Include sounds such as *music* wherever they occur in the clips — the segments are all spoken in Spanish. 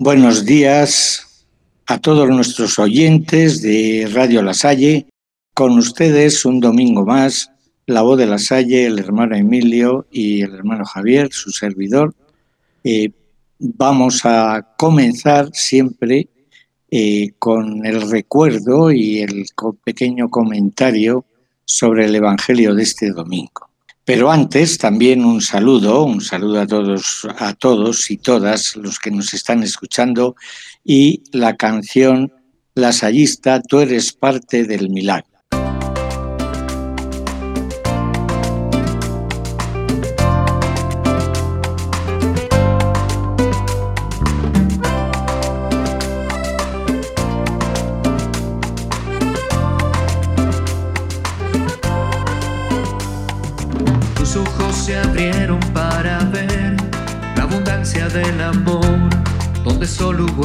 Buenos días a todos nuestros oyentes de Radio La Salle. Con ustedes un domingo más, la voz de La Salle, el hermano Emilio y el hermano Javier, su servidor. Eh, vamos a comenzar siempre eh, con el recuerdo y el pequeño comentario sobre el Evangelio de este domingo. Pero antes también un saludo, un saludo a todos, a todos y todas los que nos están escuchando y la canción La Sayista, tú eres parte del milagro.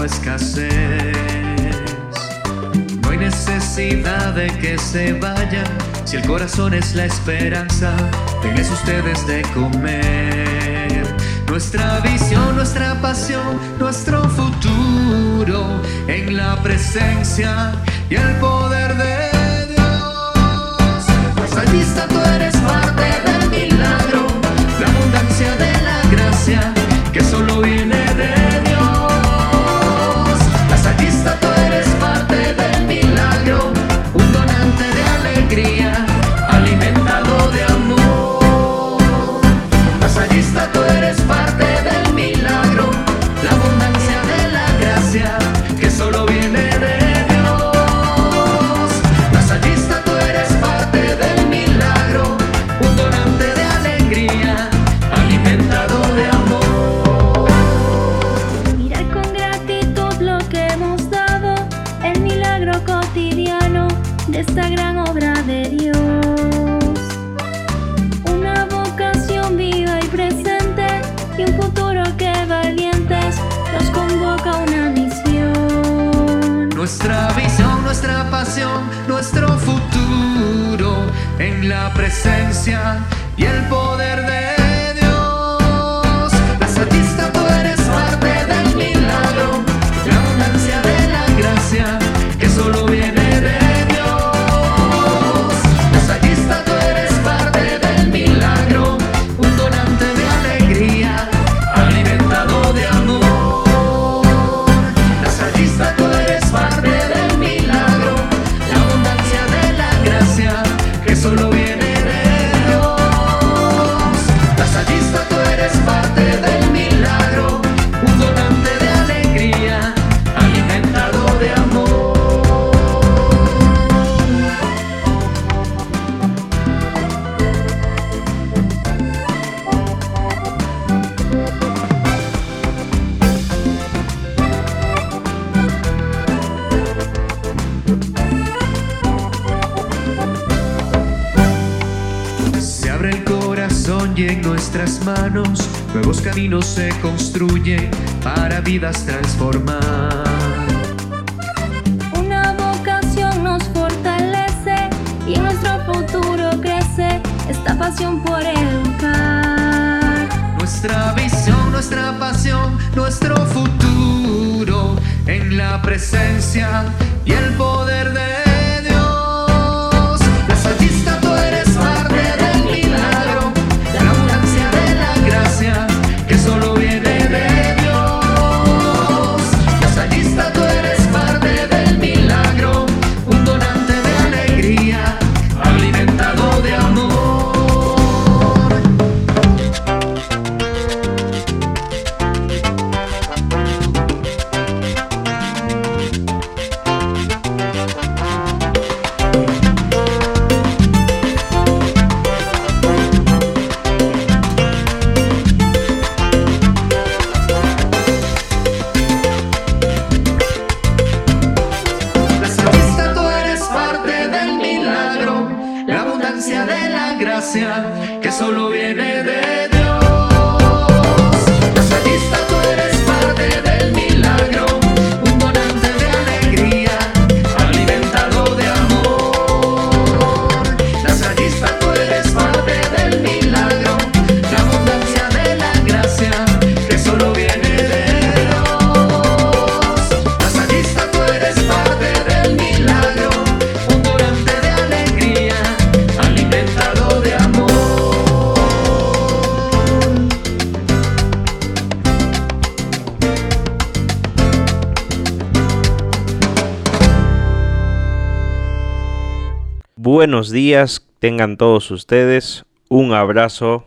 Escasez. No hay necesidad de que se vayan si el corazón es la esperanza. Denles ustedes de comer. Nuestra visión, nuestra pasión, nuestro futuro en la presencia y el poder de Dios. Salvista, tú eres parte del milagro, la abundancia de la gracia esta gran obra de Dios. Una vocación viva y presente y un futuro que valientes nos convoca a una misión. Nuestra visión, nuestra pasión, nuestro futuro en la presencia y el poder de vidas transformar. Días tengan todos ustedes. Un abrazo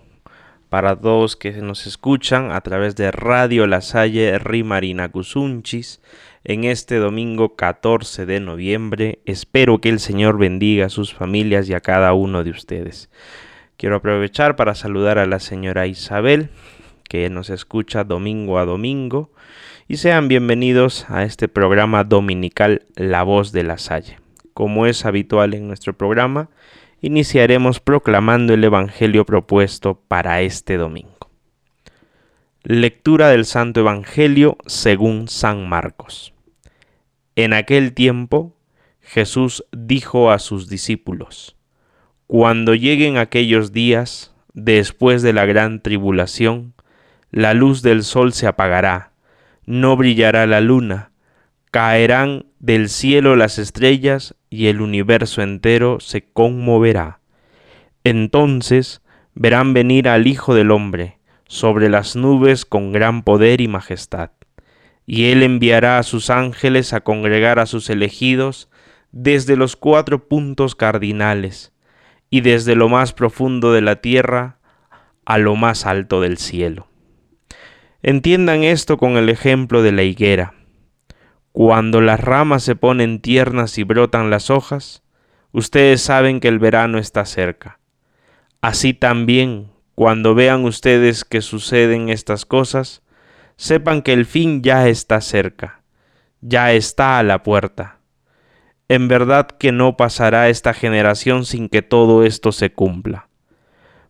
para todos que nos escuchan a través de Radio La Salle Rimarina Cusunchis en este domingo 14 de noviembre. Espero que el Señor bendiga a sus familias y a cada uno de ustedes. Quiero aprovechar para saludar a la señora Isabel, que nos escucha domingo a domingo, y sean bienvenidos a este programa dominical La Voz de la Salle. Como es habitual en nuestro programa, iniciaremos proclamando el Evangelio propuesto para este domingo. Lectura del Santo Evangelio según San Marcos. En aquel tiempo Jesús dijo a sus discípulos, Cuando lleguen aquellos días, después de la gran tribulación, la luz del sol se apagará, no brillará la luna, caerán del cielo las estrellas y el universo entero se conmoverá. Entonces verán venir al Hijo del Hombre sobre las nubes con gran poder y majestad, y él enviará a sus ángeles a congregar a sus elegidos desde los cuatro puntos cardinales, y desde lo más profundo de la tierra a lo más alto del cielo. Entiendan esto con el ejemplo de la higuera. Cuando las ramas se ponen tiernas y brotan las hojas, ustedes saben que el verano está cerca. Así también, cuando vean ustedes que suceden estas cosas, sepan que el fin ya está cerca, ya está a la puerta. En verdad que no pasará esta generación sin que todo esto se cumpla.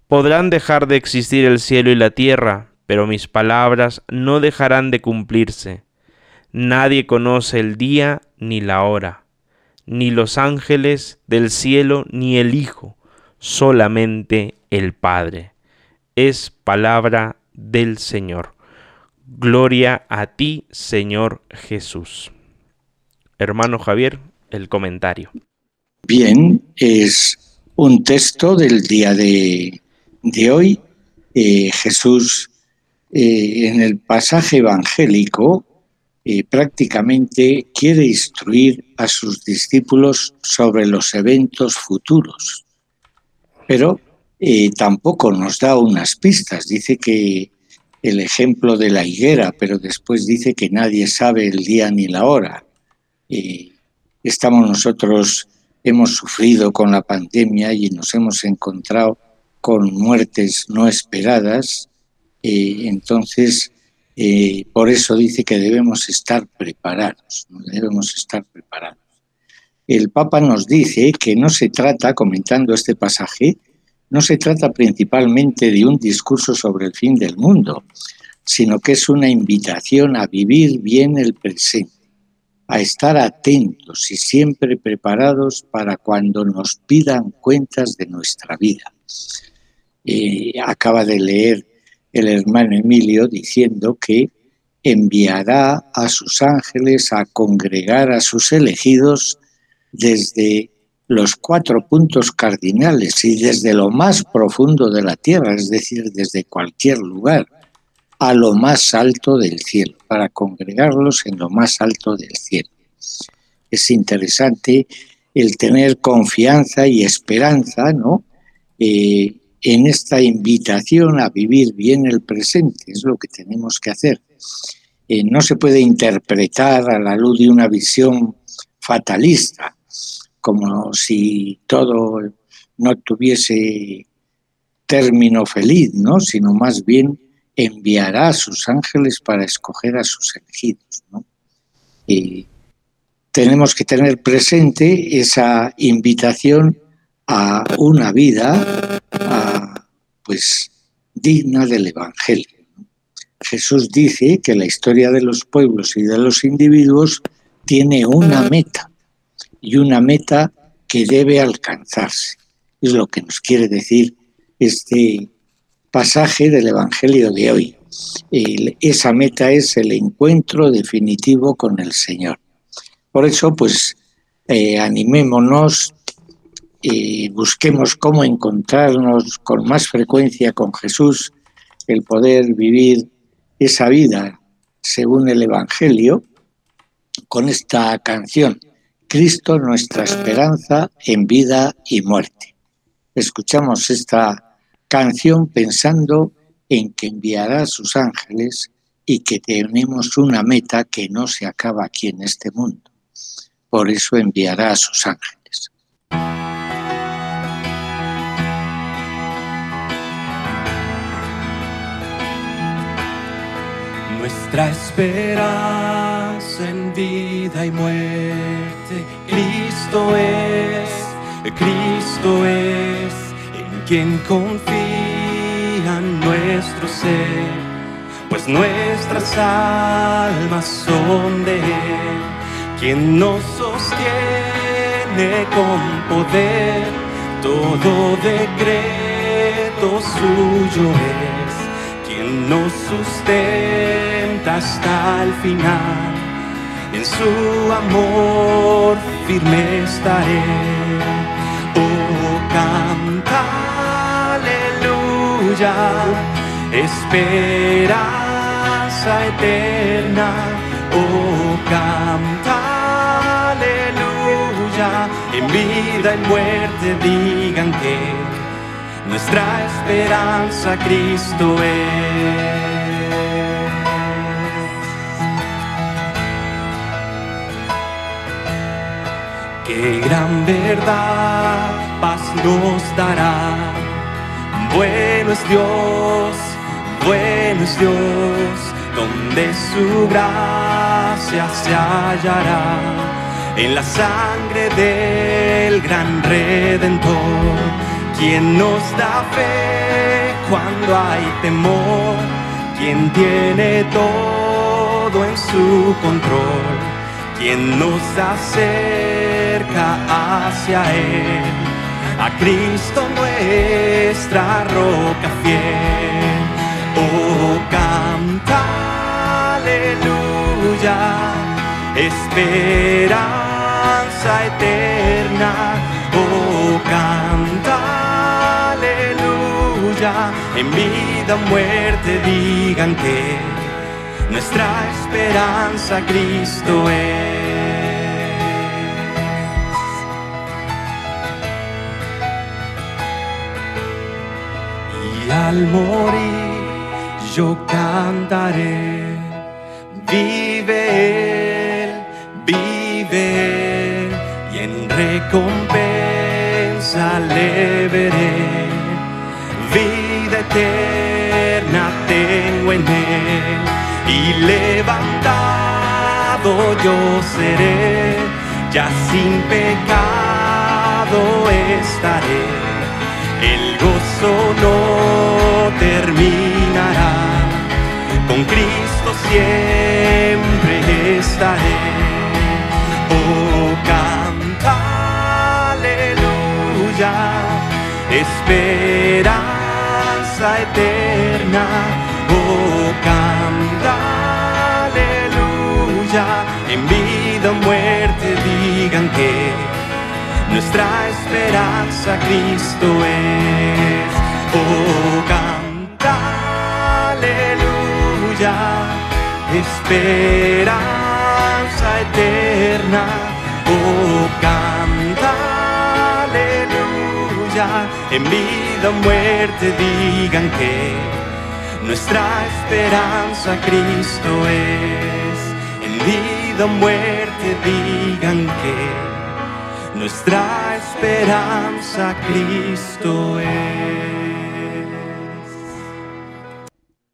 Podrán dejar de existir el cielo y la tierra, pero mis palabras no dejarán de cumplirse Nadie conoce el día ni la hora, ni los ángeles del cielo ni el Hijo, solamente el Padre. Es palabra del Señor. Gloria a ti, Señor Jesús. Hermano Javier, el comentario. Bien, es un texto del día de, hoy. Eh, Jesús, eh, en el pasaje evangélico, eh, prácticamente quiere instruir a sus discípulos sobre los eventos futuros, pero eh, tampoco nos da unas pistas. Dice que el ejemplo de la higuera, pero después dice que nadie sabe el día ni la hora. Eh, estamos nosotros, hemos sufrido con la pandemia y nos hemos encontrado con muertes no esperadas. entonces, eh, por eso dice que debemos estar preparados, debemos estar preparados. El Papa nos dice que no se trata, comentando este pasaje, no se trata principalmente de un discurso sobre el fin del mundo, sino que es una invitación a vivir bien el presente, a estar atentos y siempre preparados para cuando nos pidan cuentas de nuestra vida. Eh, acaba de leer el hermano Emilio diciendo que enviará a sus ángeles a congregar a sus elegidos desde los cuatro puntos cardinales y desde lo más profundo de la tierra, es decir, desde cualquier lugar, a lo más alto del cielo, para congregarlos en lo más alto del cielo. Es interesante el tener confianza y esperanza, ¿no? Eh, en esta invitación a vivir bien el presente, es lo que tenemos que hacer. Eh, no se puede interpretar a la luz de una visión fatalista, como si todo no tuviese término feliz, ¿no? sino más bien enviará a sus ángeles para escoger a sus elegidos. tenemos que tener presente esa invitación a una vida pues digna del Evangelio. Jesús dice que la historia de los pueblos y de los individuos tiene una meta y una meta que debe alcanzarse. Es lo que nos quiere decir este pasaje del Evangelio de hoy. esa meta es el encuentro definitivo con el Señor. Por eso, pues, eh, animémonos y busquemos cómo encontrarnos con más frecuencia con Jesús, el poder vivir esa vida según el Evangelio, con esta canción Cristo nuestra esperanza en vida y muerte. Escuchamos esta canción pensando en que enviará a sus ángeles y que tenemos una meta que no se acaba aquí en este mundo. Por eso enviará a sus ángeles. Nuestra esperanza en vida y muerte, Cristo es, Cristo es, en quien confía nuestro ser, pues nuestras almas son de Él, quien nos sostiene con poder, todo decreto suyo es, nos sustenta hasta el final. En su amor firme estaré. Oh, canta, aleluya, esperanza eterna. Oh, canta, aleluya, en vida y muerte digan que nuestra esperanza Cristo es. Qué gran verdad, paz nos dará. Bueno es Dios, bueno es Dios, donde su gracia se hallará. En la sangre del gran redentor, quien nos da fe cuando hay temor, quien tiene todo en su control, quien nos hace hacia Él, a Cristo nuestra roca fiel. Oh, canta, aleluya, esperanza eterna. Oh, canta, en vida o muerte digan que nuestra esperanza Cristo es. al morir yo cantaré. Vive Él, vive Él, y en recompensa le veré. Vida eterna tengo en Él, y levantado yo seré, ya sin pecado estaré. El gozo no terminará. Con Cristo siempre estaré. Oh, canta, aleluya, eterna. Oh, canta, aleluya, en vida o muerte digan que nuestra esperanza Cristo es. Oh, esperanza eterna. Oh, canta, En vida o muerte digan que nuestra esperanza Cristo es. En vida o muerte digan que nuestra esperanza Cristo es.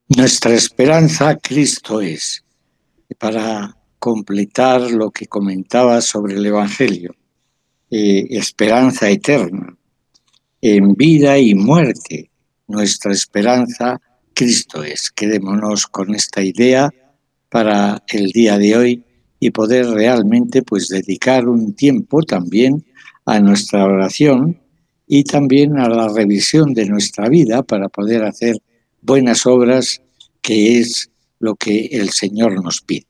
Nuestra esperanza Cristo es. Para completar lo que comentaba sobre el Evangelio, eh, esperanza eterna, en vida y muerte, nuestra esperanza Cristo es. Quedémonos con esta idea para el día de hoy y poder realmente pues dedicar un tiempo también a nuestra oración y también a la revisión de nuestra vida para poder hacer buenas obras, que es lo que el Señor nos pide.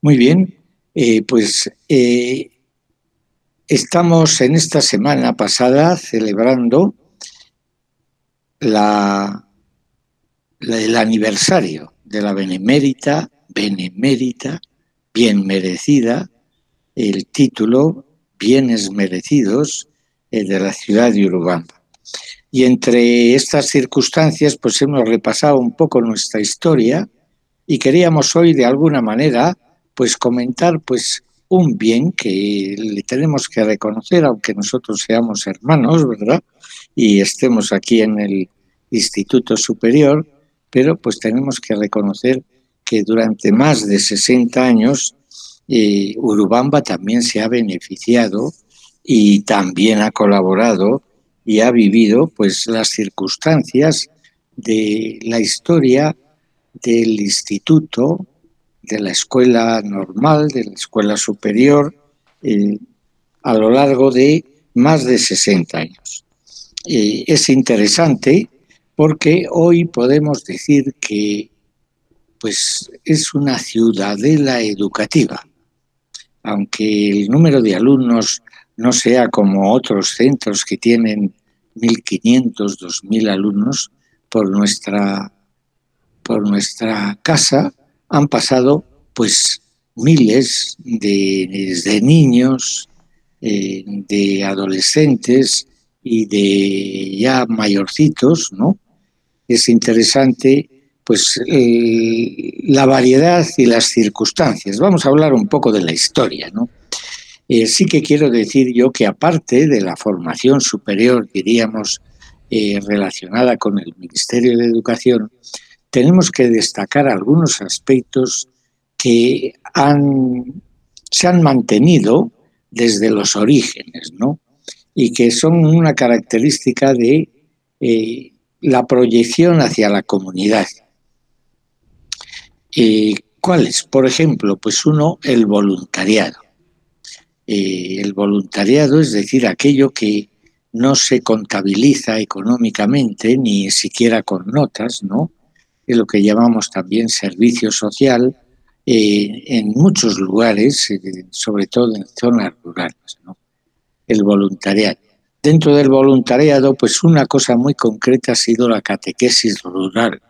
Muy bien, eh, pues eh, estamos en esta semana pasada celebrando la, el aniversario de la benemérita, benemérita, bien merecida el título Bienes Merecidos eh, de la ciudad de Urubamba. Y entre estas circunstancias, pues hemos repasado un poco nuestra historia y queríamos hoy de alguna manera pues comentar pues un bien que le tenemos que reconocer aunque nosotros seamos hermanos, ¿verdad? Y estemos aquí en el Instituto Superior, pero pues tenemos que reconocer que durante más de 60 años eh, Urubamba también se ha beneficiado y también ha colaborado y ha vivido pues las circunstancias de la historia del instituto, de la escuela normal, de la escuela superior, eh, a lo largo de más de 60 años. Es interesante porque hoy podemos decir que pues, es una ciudadela educativa, aunque el número de alumnos no sea como otros centros que tienen 1.500, 2.000 alumnos, por nuestra, por nuestra casa han pasado pues miles de, niños, eh, de adolescentes y de ya mayorcitos, ¿no? Es interesante pues eh, la variedad y las circunstancias. Vamos a hablar un poco de la historia, ¿no? Eh, sí que quiero decir yo que aparte de la formación superior, diríamos, relacionada con el Ministerio de Educación, tenemos que destacar algunos aspectos que han, se han mantenido desde los orígenes, ¿no? Y que son una característica de eh, la proyección hacia la comunidad. ¿Cuáles? Por ejemplo, pues uno, el voluntariado. Eh, el voluntariado, es decir, aquello que no se contabiliza económicamente ni siquiera con notas, ¿no? Es lo que llamamos también servicio social eh, en muchos lugares, eh, sobre todo en zonas rurales, ¿no? El voluntariado. Dentro del voluntariado, pues una cosa muy concreta ha sido la catequesis rural.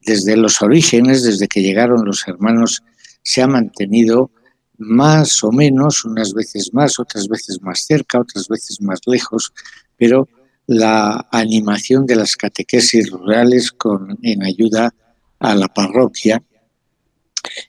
Desde los orígenes, desde que llegaron los hermanos, se ha mantenido más o menos, unas veces más, otras veces más cerca, otras veces más lejos, pero la animación de las catequesis rurales con, en ayuda a la parroquia.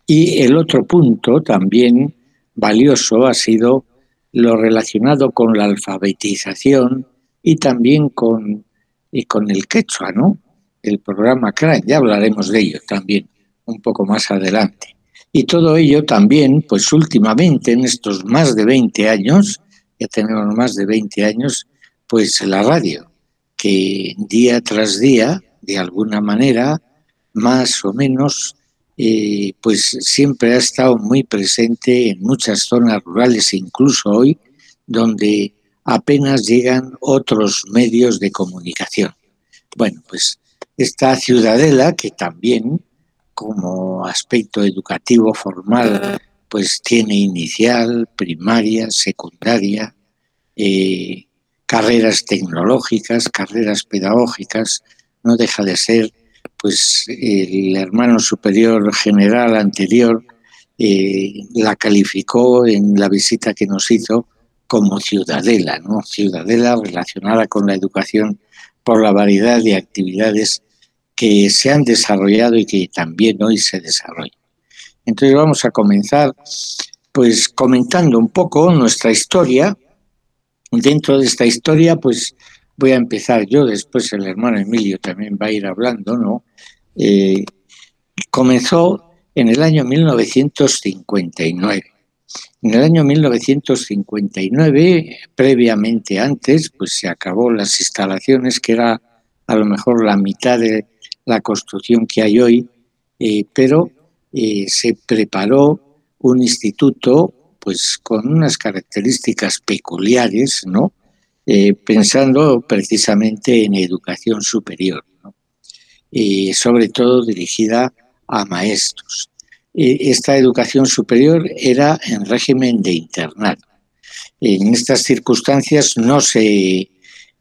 Y el otro punto también valioso ha sido lo relacionado con la alfabetización y también con, y con el quechua, ¿no? El programa CRAN, ya hablaremos de ello también un poco más adelante. Y todo ello también, pues últimamente, en estos más de 20 años, ya tenemos más de 20 años, pues la radio, que día tras día, de alguna manera, más o menos, eh, pues siempre ha estado muy presente en muchas zonas rurales, incluso hoy, donde apenas llegan otros medios de comunicación. Bueno, pues esta ciudadela que también como aspecto educativo formal, pues tiene inicial, primaria, secundaria, eh, carreras tecnológicas, carreras pedagógicas, no deja de ser, pues el hermano superior general anterior eh, la calificó en la visita que nos hizo como ciudadela, ¿no? Ciudadela relacionada con la educación por la variedad de actividades que se han desarrollado y que también hoy se desarrollan. Entonces vamos a comenzar pues comentando un poco nuestra historia. Dentro de esta historia pues voy a empezar yo, después el hermano Emilio también va a ir hablando, ¿no? Eh, comenzó en el año 1959. En el año 1959, previamente antes, pues se acabó las instalaciones, que era a lo mejor la mitad de, la construcción que hay hoy, eh, pero eh, se preparó un instituto pues con unas características peculiares, ¿no? Eh, pensando precisamente en educación superior, sobre todo dirigida a maestros. esta educación superior era en régimen de internado. En estas circunstancias no se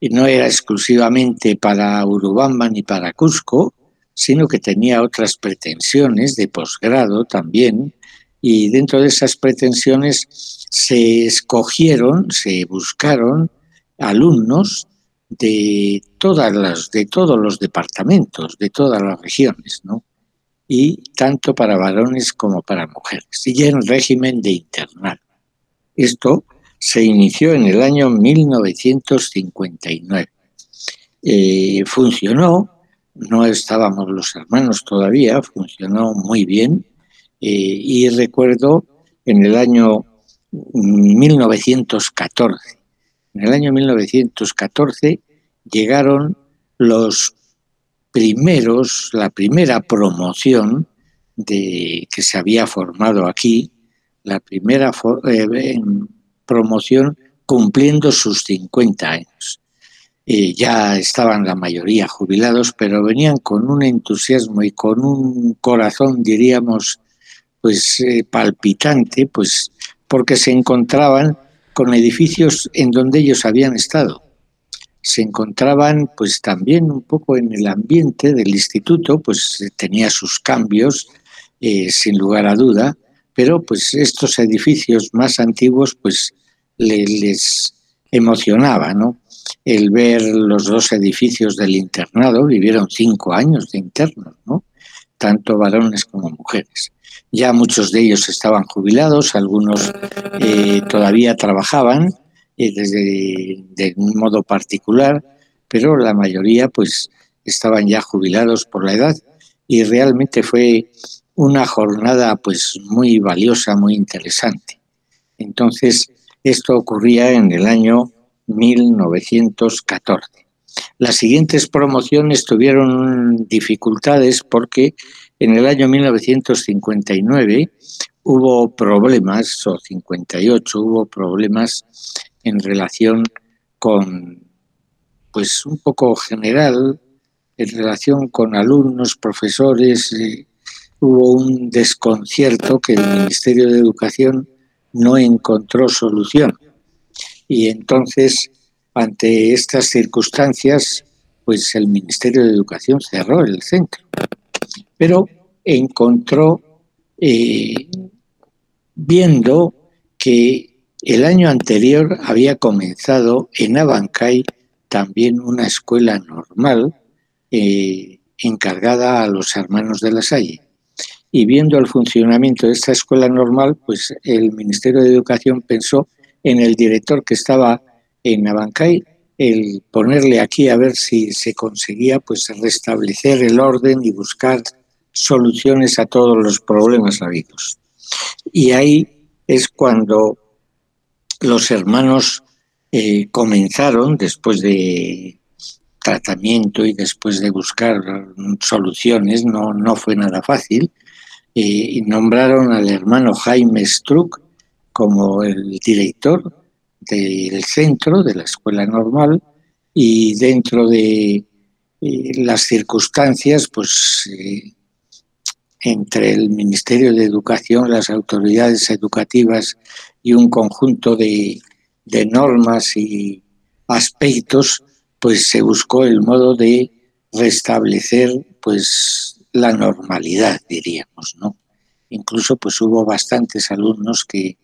no era exclusivamente para Urubamba ni para Cusco, sino que tenía otras pretensiones de posgrado también, y dentro de esas pretensiones se escogieron, se buscaron alumnos de todas las, de todos los departamentos, de todas las regiones, ¿no? Y tanto para varones como para mujeres, y en régimen de internado. Esto se inició en el año 1959. Eh, funcionó, no estábamos los hermanos todavía, funcionó muy bien, y recuerdo en el año 1914. En el año 1914 llegaron los primeros, la primera promoción de, que se había formado aquí, la primera eh, promoción cumpliendo sus 50 años. Eh, ya estaban la mayoría jubilados, pero venían con un entusiasmo y con un corazón, diríamos, pues eh, palpitante, pues porque se encontraban con edificios en donde ellos habían estado. Se encontraban pues también un poco en el ambiente del instituto, pues tenía sus cambios, eh, sin lugar a duda, pero pues estos edificios más antiguos pues les emocionaba, ¿no? El ver los dos edificios del internado, vivieron cinco años de internos, ¿no? Tanto varones como mujeres. Ya muchos de ellos estaban jubilados, algunos eh, todavía trabajaban eh, desde de un modo particular, pero la mayoría pues estaban ya jubilados por la edad y realmente fue una jornada pues muy valiosa, muy interesante. Entonces, esto ocurría en el año 1914. Las siguientes promociones tuvieron dificultades porque en el año 1959 hubo problemas, o 58 hubo problemas en relación con, pues un poco general, en relación con alumnos, profesores, eh, hubo un desconcierto que el Ministerio de Educación no encontró solución. Y entonces, ante estas circunstancias, pues el Ministerio de Educación cerró el centro pero encontró, eh, viendo que el año anterior había comenzado en Abancay también una escuela normal eh, encargada a los hermanos de la Salle. Y viendo el funcionamiento de esta escuela normal, pues el Ministerio de Educación pensó en el director que estaba en Abancay, el ponerle aquí a ver si se conseguía pues restablecer el orden y buscar soluciones a todos los problemas habidos. Y ahí es cuando los hermanos eh, comenzaron, después de tratamiento y después de buscar soluciones, no, no fue nada fácil, eh, y nombraron al hermano Jaime Struck como el director del centro de la escuela normal y dentro de eh, las circunstancias, pues entre el Ministerio de Educación, las autoridades educativas y un conjunto de, normas y aspectos, pues se buscó el modo de restablecer pues la normalidad, diríamos, ¿no? Incluso pues hubo bastantes alumnos que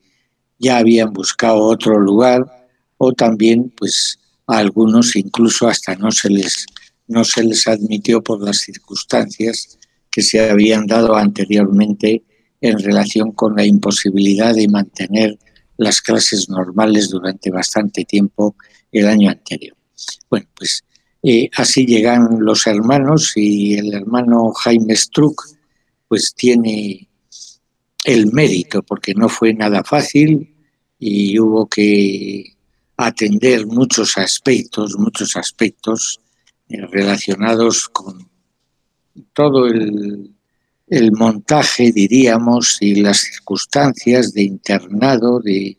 ya habían buscado otro lugar o también pues a algunos incluso hasta no se les no se les admitió por las circunstancias que se habían dado anteriormente en relación con la imposibilidad de mantener las clases normales durante bastante tiempo el año anterior. Bueno, pues eh, así llegan los hermanos y el hermano Jaime Struck pues tiene el mérito porque no fue nada fácil y hubo que atender muchos aspectos, muchos aspectos eh, relacionados con todo el, montaje, diríamos, y las circunstancias de internado, de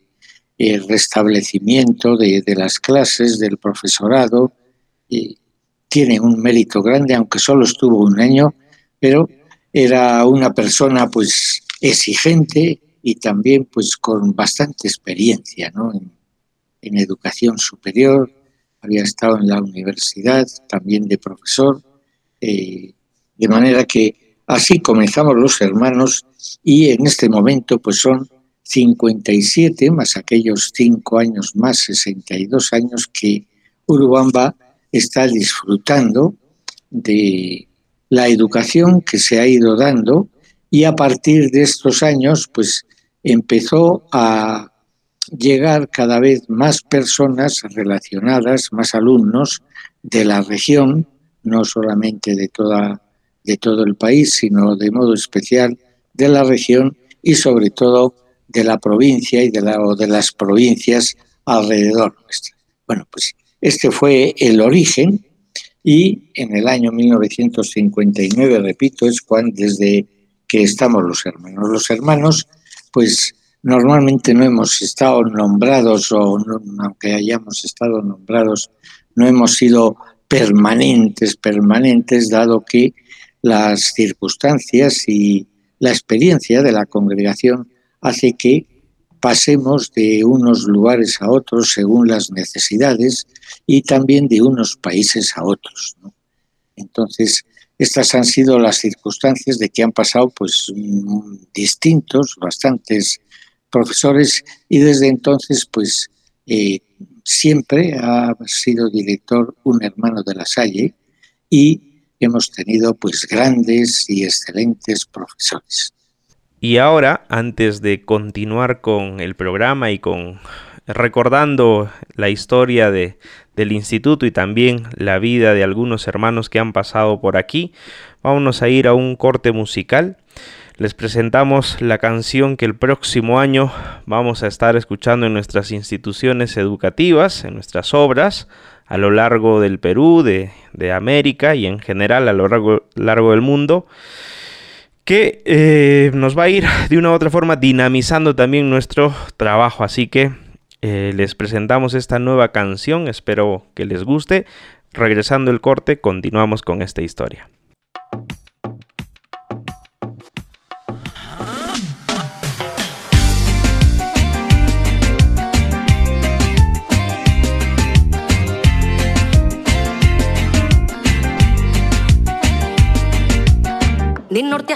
eh, restablecimiento de, las clases, del profesorado, tiene un mérito grande, aunque solo estuvo un año, pero era una persona pues exigente y también pues con bastante experiencia en educación superior, había estado en la universidad también de profesor, eh, de manera que así comenzamos los hermanos y en este momento pues son 57, más aquellos cinco años más, 62 años que Urubamba está disfrutando de la educación que se ha ido dando y a partir de estos años pues empezó a llegar cada vez más personas relacionadas, más alumnos de la región, no solamente de toda de todo el país, sino de modo especial de la región y sobre todo de la provincia y de, la, o de las provincias alrededor Bueno, pues este fue el origen y en el año 1959, repito, es cuando desde que estamos los hermanos. Los hermanos, pues normalmente no hemos estado nombrados o aunque hayamos estado nombrados, no hemos sido permanentes, permanentes, dado que las circunstancias y la experiencia de la congregación hace que pasemos de unos lugares a otros según las necesidades y también de unos países a otros. Entonces, estas han sido las circunstancias de que han pasado pues mm, distintos, bastantes profesores y desde entonces pues eh, siempre ha sido director un hermano de la Salle y hemos tenido pues grandes y excelentes profesores. Y ahora, antes de continuar con el programa y con recordando la historia de, del instituto y también la vida de algunos hermanos que han pasado por aquí, vamos a ir a un corte musical. Les presentamos la canción que el próximo año vamos a estar escuchando en nuestras instituciones educativas, en nuestras obras, a lo largo del Perú, de, de América y en general a lo largo, largo del mundo que eh, nos va a ir de una u otra forma dinamizando también nuestro trabajo. Así que eh, les presentamos esta nueva canción, espero que les guste. Regresando el corte, continuamos con esta historia.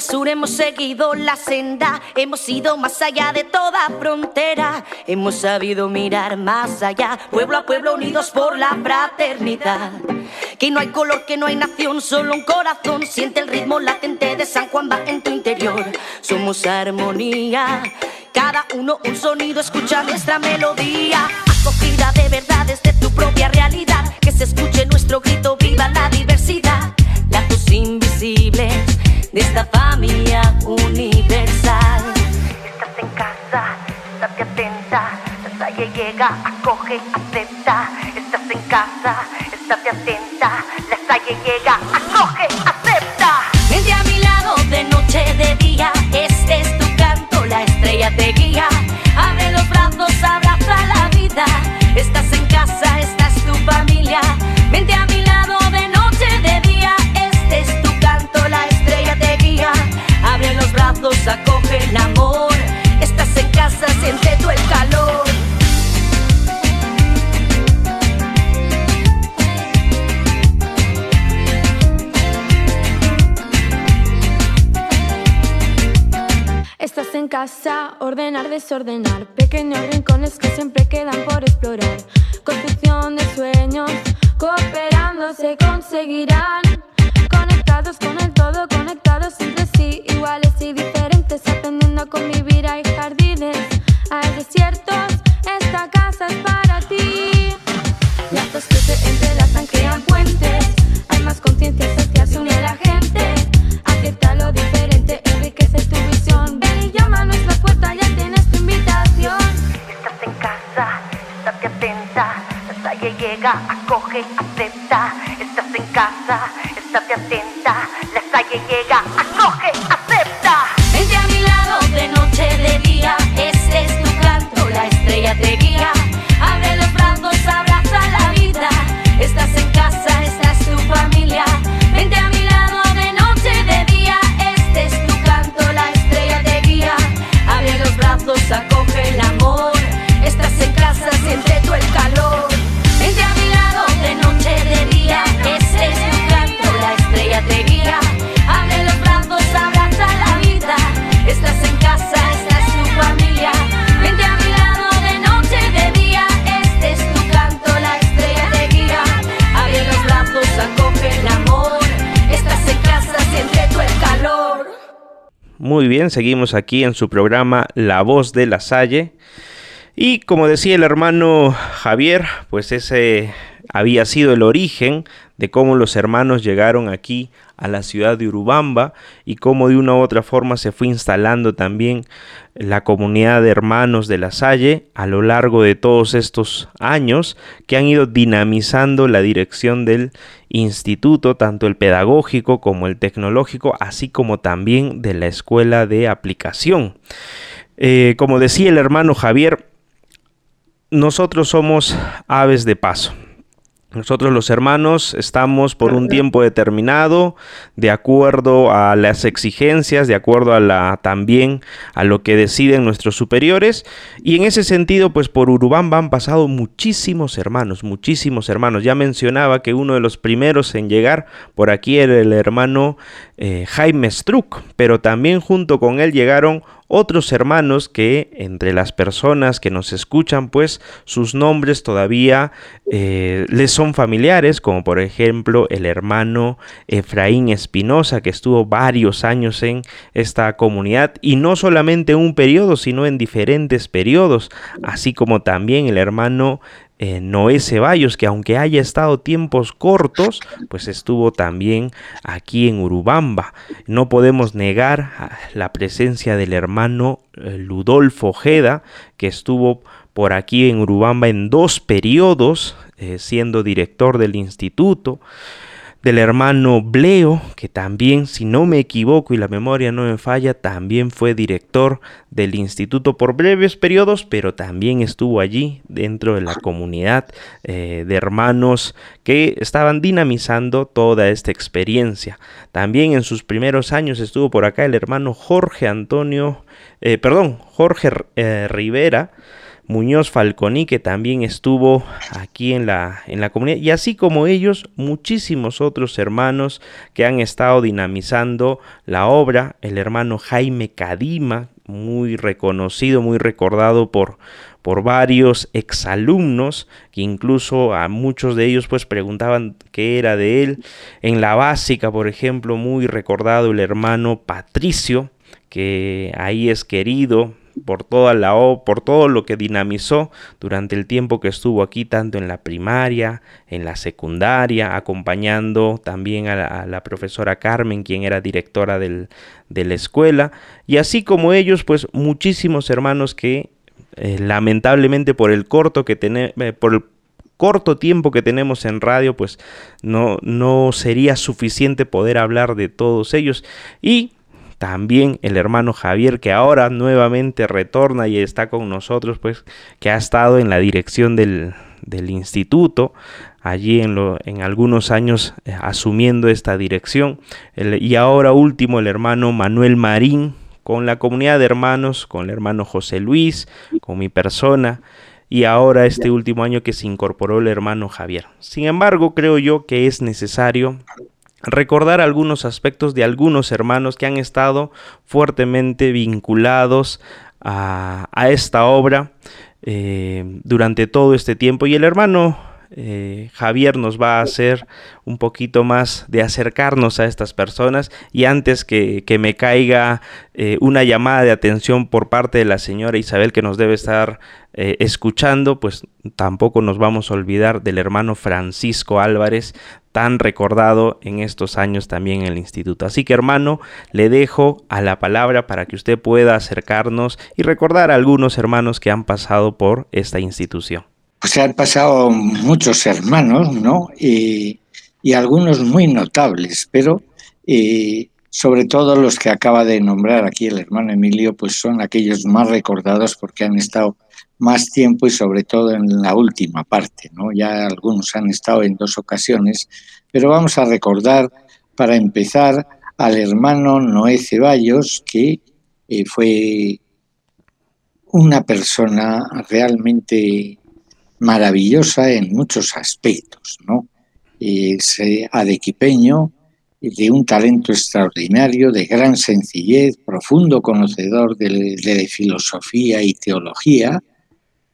Sur hemos seguido la senda, hemos ido más allá de toda frontera, hemos sabido mirar más allá, pueblo a pueblo unidos por la fraternidad. Que no hay color, que no hay nación, solo un corazón, siente el ritmo latente de San Juan va en tu interior. Somos armonía, cada uno un sonido, escucha nuestra melodía, acogida de verdades de tu propia realidad, que se escuche nuestro grito, viva la diversidad, lazos invisibles de esta familia universal. Estás en casa, estate atenta, la salle llega, acoge, acepta. Estás en casa, estate atenta, la salle llega, desordenado. Muy bien, seguimos aquí en su programa La Voz de la Salle. Y como decía el hermano Javier, pues ese había sido el origen de cómo los hermanos llegaron aquí a la ciudad de Urubamba y cómo de una u otra forma se fue instalando también la comunidad de hermanos de la Salle a lo largo de todos estos años que han ido dinamizando la dirección del instituto, tanto el pedagógico como el tecnológico, así como también de la escuela de aplicación. Eh, como decía el hermano Javier, nosotros somos aves de paso. Nosotros los hermanos estamos por un tiempo determinado, de acuerdo a las exigencias, de acuerdo a la también a lo que deciden nuestros superiores, y en ese sentido, pues por Urubamba han pasado muchísimos hermanos, muchísimos hermanos. Ya mencionaba que uno de los primeros en llegar por aquí era el hermano eh, Jaime Struck, pero también junto con él llegaron otros hermanos que entre las personas que nos escuchan, pues sus nombres todavía eh, les son familiares, como por ejemplo el hermano Efraín Espinosa, que estuvo varios años en esta comunidad, y no solamente en un periodo, sino en diferentes periodos, así como también el hermano eh, Noé Ceballos, que aunque haya estado tiempos cortos, pues estuvo también aquí en Urubamba. No podemos negar la presencia del hermano eh, Ludolfo Ojeda, que estuvo por aquí en Urubamba en dos periodos, eh, siendo director del instituto del hermano Bleo, que también, si no me equivoco y la memoria no me falla, también fue director del instituto por breves periodos, pero también estuvo allí dentro de la comunidad eh, de hermanos que estaban dinamizando toda esta experiencia. También en sus primeros años estuvo por acá el hermano Jorge Antonio, eh, perdón, Jorge eh, Rivera, Muñoz Falconi, que también estuvo aquí en la, en la comunidad, y así como ellos, muchísimos otros hermanos que han estado dinamizando la obra, el hermano Jaime Cadima, muy reconocido, muy recordado por, por varios exalumnos, que incluso a muchos de ellos pues preguntaban qué era de él. En la básica, por ejemplo, muy recordado el hermano Patricio, que ahí es querido por toda la o, por todo lo que dinamizó durante el tiempo que estuvo aquí, tanto en la primaria, en la secundaria, acompañando también a la, profesora Carmen, quien era directora del, de la escuela, y así como ellos, pues muchísimos hermanos que eh, lamentablemente por el corto que tenemos, eh, por el corto tiempo que tenemos en radio, pues no, no sería suficiente poder hablar de todos ellos. Y también el hermano Javier que ahora nuevamente retorna y está con nosotros, pues que ha estado en la dirección del, del instituto, allí en, lo, en algunos años eh, asumiendo esta dirección. y ahora último el hermano Manuel Marín con la comunidad de hermanos, con el hermano José Luis, con mi persona y ahora este último año que se incorporó el hermano Javier. Sin embargo, creo yo que es necesario recordar algunos aspectos de algunos hermanos que han estado fuertemente vinculados a, esta obra eh, durante todo este tiempo. Y el hermano eh, Javier nos va a hacer un poquito más de acercarnos a estas personas y antes que, me caiga eh, una llamada de atención por parte de la señora Isabel que nos debe estar eh, escuchando, pues tampoco nos vamos a olvidar del hermano Francisco Álvarez, tan recordado en estos años también en el instituto. Así que hermano, le dejo a la palabra para que usted pueda acercarnos y recordar a algunos hermanos que han pasado por esta institución. Pues han pasado muchos hermanos, ¿no? Y, algunos muy notables, pero sobre todo los que acaba de nombrar aquí el hermano Emilio, pues son aquellos más recordados porque han estado más tiempo y sobre todo en la última parte, ¿no? Ya algunos han estado en dos ocasiones, pero vamos a recordar para empezar al hermano Noé Ceballos, que eh, fue una persona realmente maravillosa en muchos aspectos, ¿no? Es adequipeño, de un talento extraordinario, de gran sencillez, profundo conocedor de, filosofía y teología.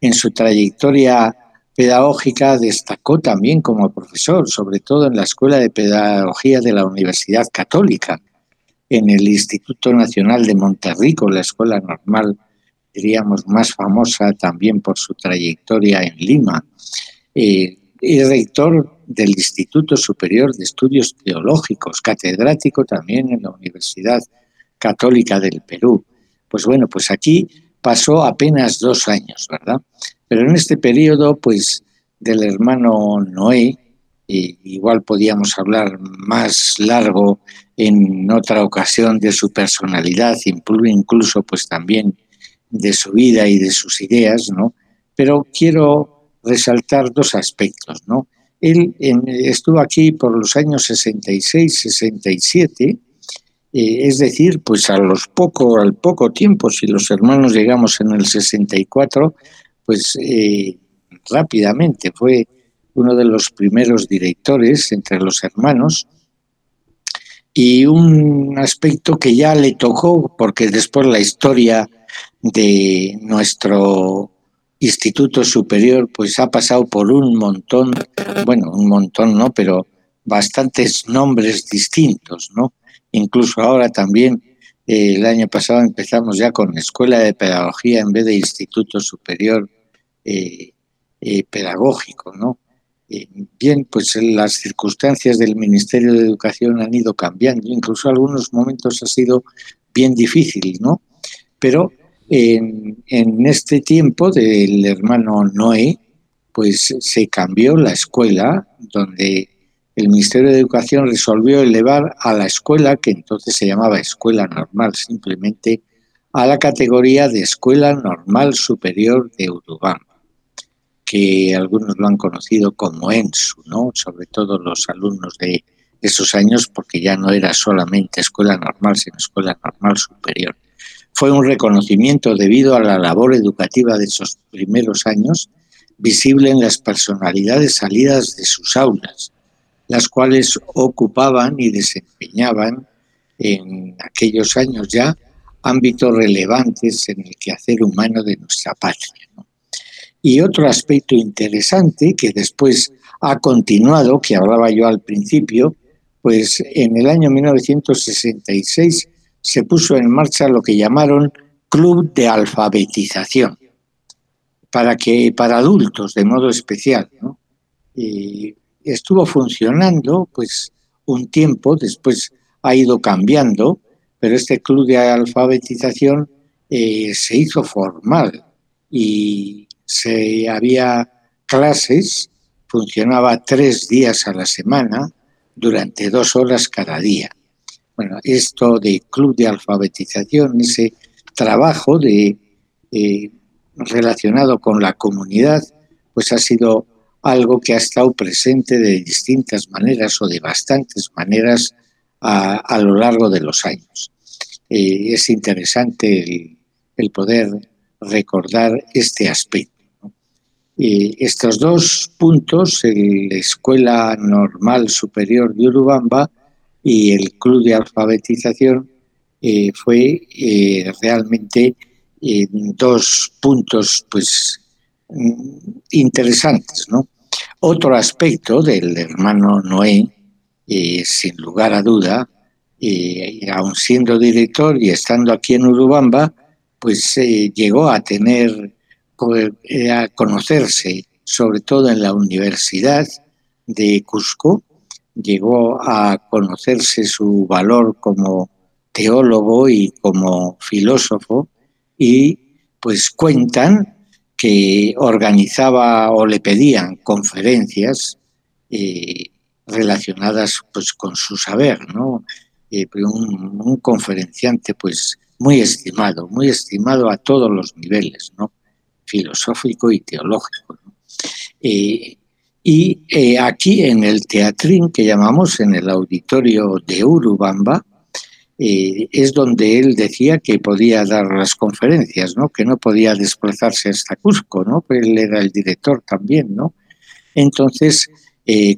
En su trayectoria pedagógica destacó también como profesor, sobre todo en la Escuela de Pedagogía de la Universidad Católica. en el Instituto Nacional de Monterrico, la escuela normal, diríamos, más famosa también por su trayectoria en Lima. Eh, es rector del Instituto Superior de Estudios Teológicos, catedrático también en la Universidad Católica del Perú. Pues bueno, pues aquí pasó apenas dos años, ¿verdad? Pero en este periodo, pues del hermano Noé, igual podíamos hablar más largo en otra ocasión de su personalidad, incluso pues también de su vida y de sus ideas, ¿no? Pero quiero resaltar dos aspectos, ¿no? Él estuvo aquí por los años 66, 67, eh, es decir, pues a los poco, al poco tiempo, si los hermanos llegamos en el 64, pues eh, rápidamente fue uno de los primeros directores entre los hermanos y un aspecto que ya le tocó, porque después la historia de nuestro Instituto Superior pues ha pasado por un montón, bueno, un montón no, pero bastantes nombres distintos, ¿no? Incluso ahora también, eh, el año pasado empezamos ya con Escuela de Pedagogía en vez de Instituto Superior eh, eh, Pedagógico, ¿no? bien, pues las circunstancias del Ministerio de Educación han ido cambiando, incluso algunos momentos ha sido bien difícil, ¿no? Pero en, este tiempo del hermano Noé, pues se cambió la escuela donde el Ministerio de Educación resolvió elevar a la escuela, que entonces se llamaba Escuela Normal simplemente, a la categoría de Escuela Normal Superior de Urubamba que algunos lo han conocido como ENSU, ¿no? sobre todo los alumnos de esos años, porque ya no era solamente escuela normal, sino escuela normal superior. Fue un reconocimiento debido a la labor educativa de esos primeros años, visible en las personalidades salidas de sus aulas, las cuales ocupaban y desempeñaban en aquellos años ya ámbitos relevantes en el quehacer humano de nuestra patria. Y otro aspecto interesante que después ha continuado, que hablaba yo al principio, pues en el año 1966 se puso en marcha lo que llamaron Club de Alfabetización, para, que, para adultos de modo especial. Y estuvo funcionando pues un tiempo, después ha ido cambiando, pero este club de alfabetización eh, se hizo formal y se había clases, funcionaba tres días a la semana, durante dos horas cada día. Bueno, esto de club de alfabetización, ese trabajo de, eh, relacionado con la comunidad, pues ha sido algo que ha estado presente de distintas maneras o de bastantes maneras a, lo largo de los años. Eh, es interesante el poder recordar este aspecto estos dos puntos, la Escuela Normal Superior de Urubamba y el Club de Alfabetización, eh, fue eh, realmente eh, dos puntos pues interesantes. ¿no? Otro aspecto del hermano Noé, sin lugar a duda, aun siendo director y estando aquí en Urubamba, pues llegó a tener a conocerse, sobre todo en la Universidad de Cusco, llegó a conocerse su valor como teólogo y como filósofo y pues cuentan que organizaba o le pedían conferencias eh, relacionadas pues con su saber, ¿no? Eh, un, un, conferenciante pues muy estimado, muy estimado a todos los niveles, ¿no? filosófico y teológico. Eh, y eh, aquí en el teatrín que llamamos en el auditorio de Urubamba, eh, es donde él decía que podía dar las conferencias, ¿no? que no podía desplazarse hasta Cusco, ¿no? Pues él era el director también, ¿no? Entonces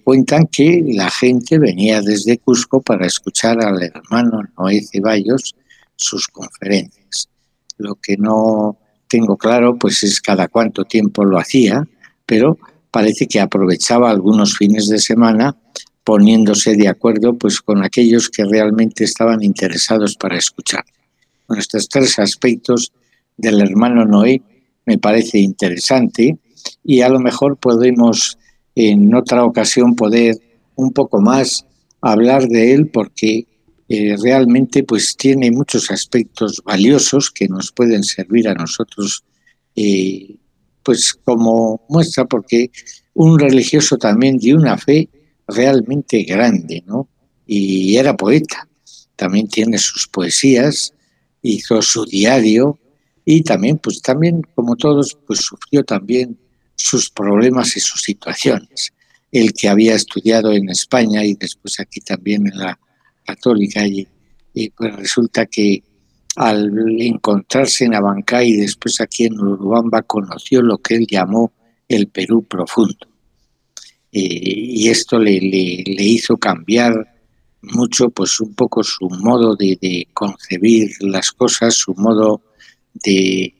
cuentan que la gente venía desde Cusco para escuchar al hermano Noé Ceballos sus conferencias. Lo que no tengo claro pues es cada cuánto tiempo lo hacía, pero parece que aprovechaba algunos fines de semana poniéndose de acuerdo pues con aquellos que realmente estaban interesados para escuchar. Bueno, estos tres aspectos del hermano Noé me parece interesante y a lo mejor podemos en otra ocasión poder un poco más hablar de él porque eh, realmente pues tiene muchos aspectos valiosos que nos pueden servir a nosotros eh, pues como muestra porque un religioso también de una fe realmente grande, ¿no? Y era poeta, también tiene sus poesías, hizo su diario y también, pues también, como todos, pues sufrió también sus problemas y sus situaciones. El que había estudiado en España y después aquí también en la católica y, pues resulta que al encontrarse en Abancay y después aquí en Urubamba conoció lo que él llamó el Perú profundo. Eh, y esto le, hizo cambiar mucho, pues un poco su modo de, concebir las cosas, su modo de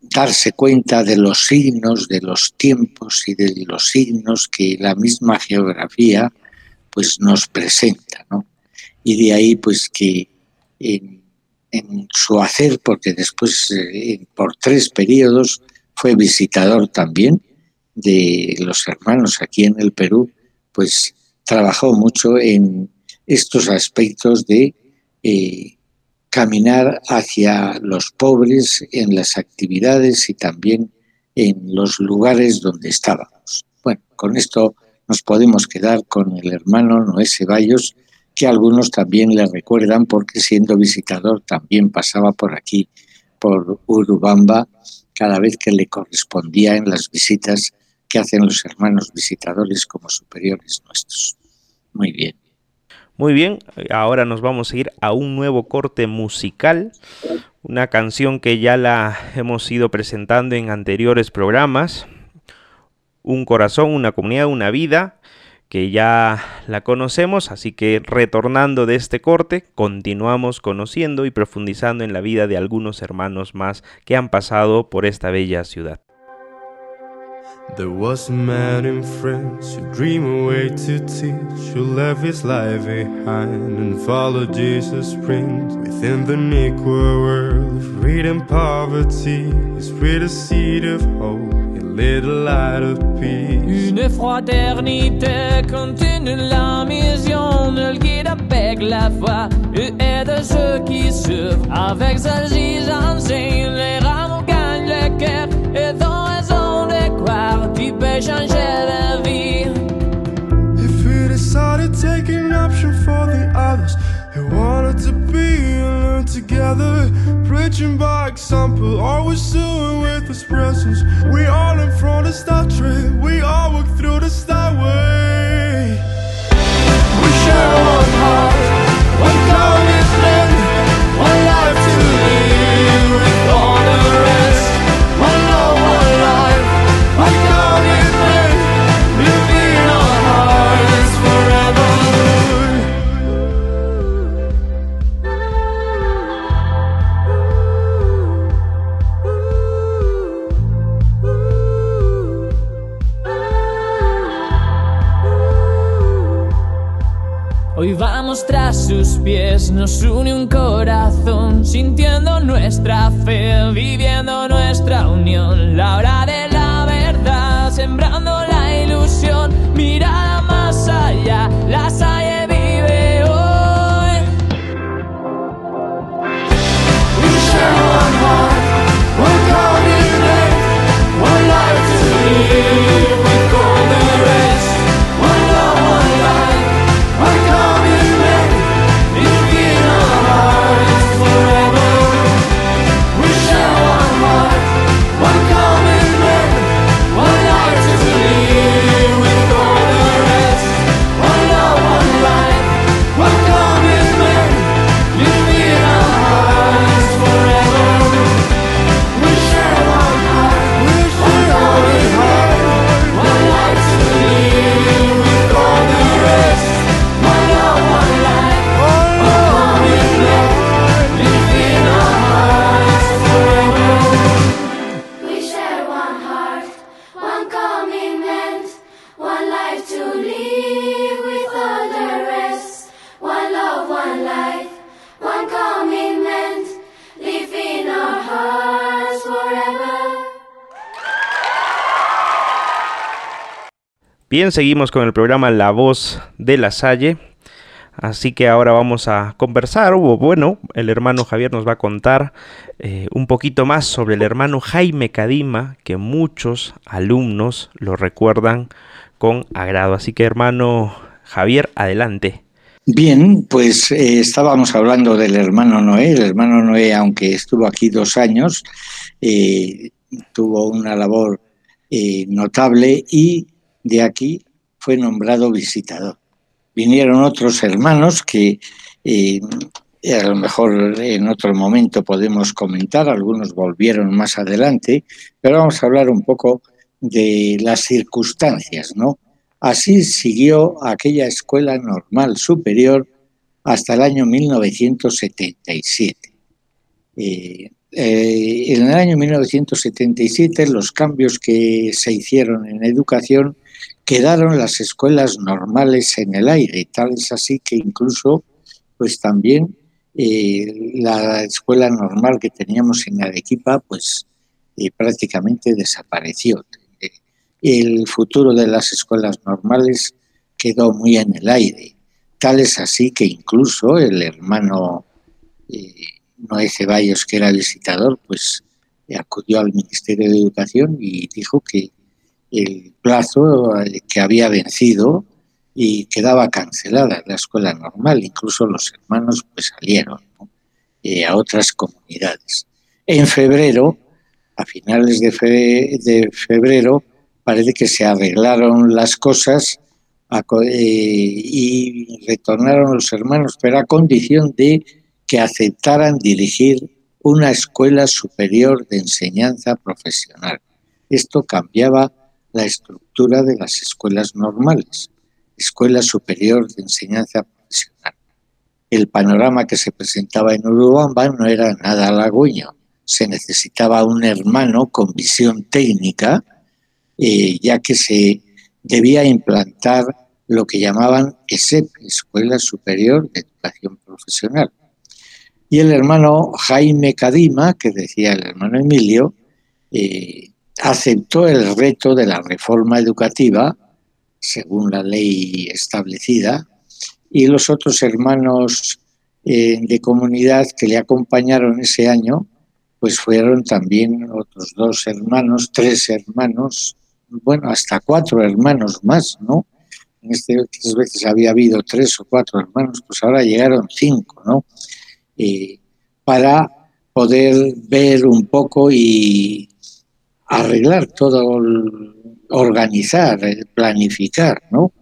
darse cuenta de los signos, de los tiempos y de los signos que la misma geografía pues nos presenta, ¿no? Y de ahí pues que su hacer, porque después eh, por tres periodos fue visitador también de los hermanos aquí en el Perú, pues trabajó mucho en estos aspectos de eh, caminar hacia los pobres en las actividades y también en los lugares donde estábamos. Bueno, con esto nos podemos quedar con el hermano Noé Ceballos, que algunos también le recuerdan porque siendo visitador también pasaba por aquí, por Urubamba, cada vez que le correspondía en las visitas que hacen los hermanos visitadores como superiores nuestros. Muy bien. Muy bien, ahora nos vamos a ir a un nuevo corte musical, una canción que ya la hemos ido presentando en anteriores programas, Un corazón, una comunidad, una vida, que ya la conocemos, así que retornando de este corte, continuamos conociendo y profundizando en la vida de algunos hermanos más que han pasado por esta bella ciudad. There was a man in France who dreamed away to teach, who left his life behind and followed Jesus' prince within the Negro world of greed and poverty. He spread a seed of hope, he lit a light of peace. Une fraternité continue la mission, ne le guide avec la foi et aide ceux qui souffrent. Avec celle-ci, j'enseigne les rames gagnent le cœur et dans changer la vie. If we decided taking an option for the others wanted to be and learn together, preaching by example, always doing with His presence. We all in front of Star Trek, we all walk through the Star Way. We share one heart, one commitment, Tras sus pies, nos une un corazón, sintiendo nuestra fe, viviendo nuestra unión. La hora de la verdad, sembrando la ilusión, mirada más allá, la Bien, seguimos con el programa La Voz de la Salle. Así que ahora vamos a conversar. Bueno, el hermano Javier nos va a contar eh, un poquito más sobre el hermano Jaime Cadima, que muchos alumnos lo recuerdan con agrado. Así que hermano Javier, adelante. Bien, pues eh, estábamos hablando del hermano Noé. El hermano Noé, aunque estuvo aquí dos años, eh, tuvo una labor notable y de aquí fue nombrado visitador vinieron otros hermanos que eh, a lo mejor en otro momento podemos comentar, algunos volvieron más adelante, pero vamos a hablar un poco de las circunstancias, ¿no? Así siguió aquella escuela normal superior hasta el año 1977. Eh, eh, en el año 1977 los cambios que se hicieron en educación quedaron las escuelas normales en el aire, tal es así que incluso pues también eh, la escuela normal que teníamos en Arequipa pues eh, prácticamente desapareció. El futuro de las escuelas normales quedó muy en el aire. Tal es así que incluso el hermano eh, Noé Ceballos, que era visitador, pues acudió al Ministerio de Educación y dijo que el plazo eh, que había vencido y quedaba cancelada la escuela normal. Incluso los hermanos pues salieron eh, a otras comunidades. En febrero, a finales de, de, febrero, parece que se arreglaron las cosas eh, y retornaron los hermanos, pero a condición de que aceptaran dirigir una escuela superior de enseñanza profesional. Esto cambiaba la estructura de las escuelas normales, Escuela Superior de Enseñanza Profesional. El panorama que se presentaba en Urubamba no era nada halagüeño. Se necesitaba un hermano con visión técnica, eh, ya que se debía implantar lo que llamaban ESEP, Escuela Superior de Educación Profesional. Y el hermano Jaime Cadima, que decía el hermano Emilio, eh, aceptó el reto de la reforma educativa, según la ley establecida, y los otros hermanos eh, de comunidad que le acompañaron ese año, pues fueron también otros dos hermanos, tres hermanos, bueno, hasta cuatro hermanos más, ¿no? En este, estas veces había habido tres o cuatro hermanos, pues ahora llegaron cinco, ¿no? Eh, para poder ver un poco y arreglar todo, organizar, eh, planificar, ¿no?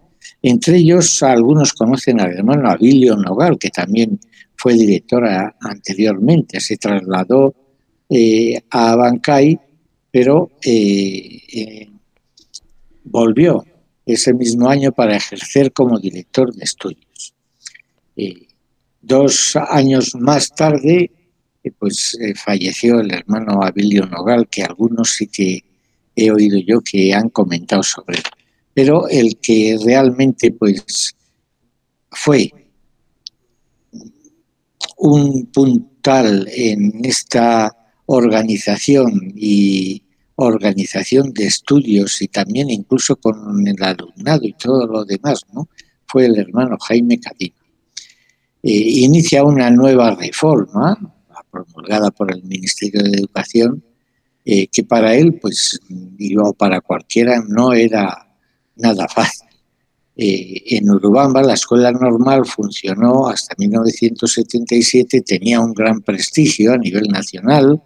Entre ellos, algunos conocen al hermano Abilio Nogal, que también fue directora anteriormente, se trasladó eh, a Bancay, pero eh, volvió ese mismo año para ejercer como director de estudios. dos años más tarde pues eh, falleció el hermano Abilio Nogal, que algunos sí que he oído yo que han comentado sobre él. Pero el que realmente pues fue un puntal en esta organización y organización de estudios y también incluso con el alumnado y todo lo demás, ¿no? Fue el hermano Jaime Cadina. Eh, inicia una nueva reforma promulgada por el Ministerio de Educación, eh, que para él, pues, y para cualquiera, no era nada fácil. Eh, en Urubamba la escuela normal funcionó hasta 1977, tenía un gran prestigio a nivel nacional,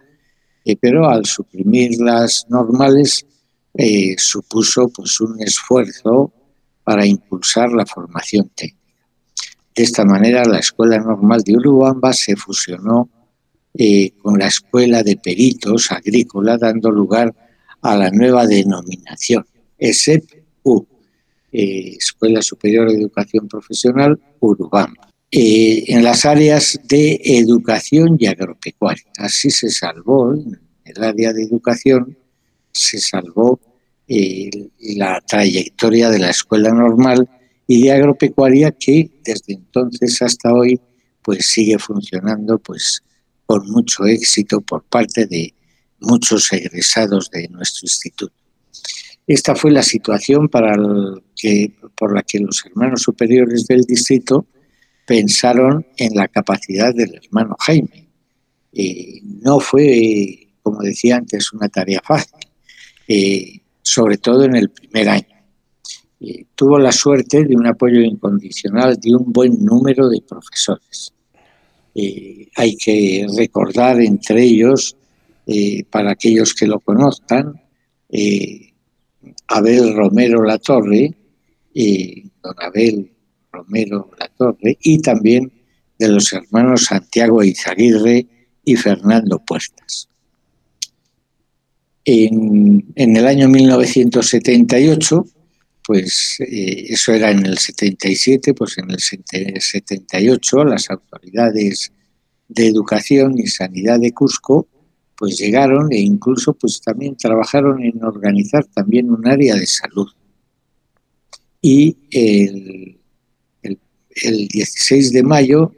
eh, pero al suprimir las normales supuso pues, un esfuerzo para impulsar la formación técnica. De esta manera la escuela normal de Urubamba se fusionó eh, con la Escuela de Peritos Agrícola, dando lugar a la nueva denominación, ESEP-U, eh, Escuela Superior de Educación Profesional, Urubamba, eh, en las áreas de educación y agropecuaria. Así se salvó, en el área de educación, se salvó la trayectoria de la escuela normal y de agropecuaria que desde entonces hasta hoy pues sigue funcionando pues con mucho éxito por parte de muchos egresados de nuestro instituto. Esta fue la situación para que, por la que los hermanos superiores del distrito pensaron en la capacidad del hermano Jaime. Eh, no fue, como decía antes, una tarea fácil, eh, sobre todo en el primer año. Eh, tuvo la suerte de un apoyo incondicional de un buen número de profesores. Hay que recordar entre ellos, para aquellos que lo conozcan, Abel Romero Latorre, don Abel Romero Latorre, y también de los hermanos Santiago Izaguirre y Fernando Puertas. En, el año 1978, pues eh, eso era en el 77, pues en el 78 las autoridades de educación y sanidad de Cusco pues llegaron e incluso pues también trabajaron en organizar también un área de salud. Y el, 16 de mayo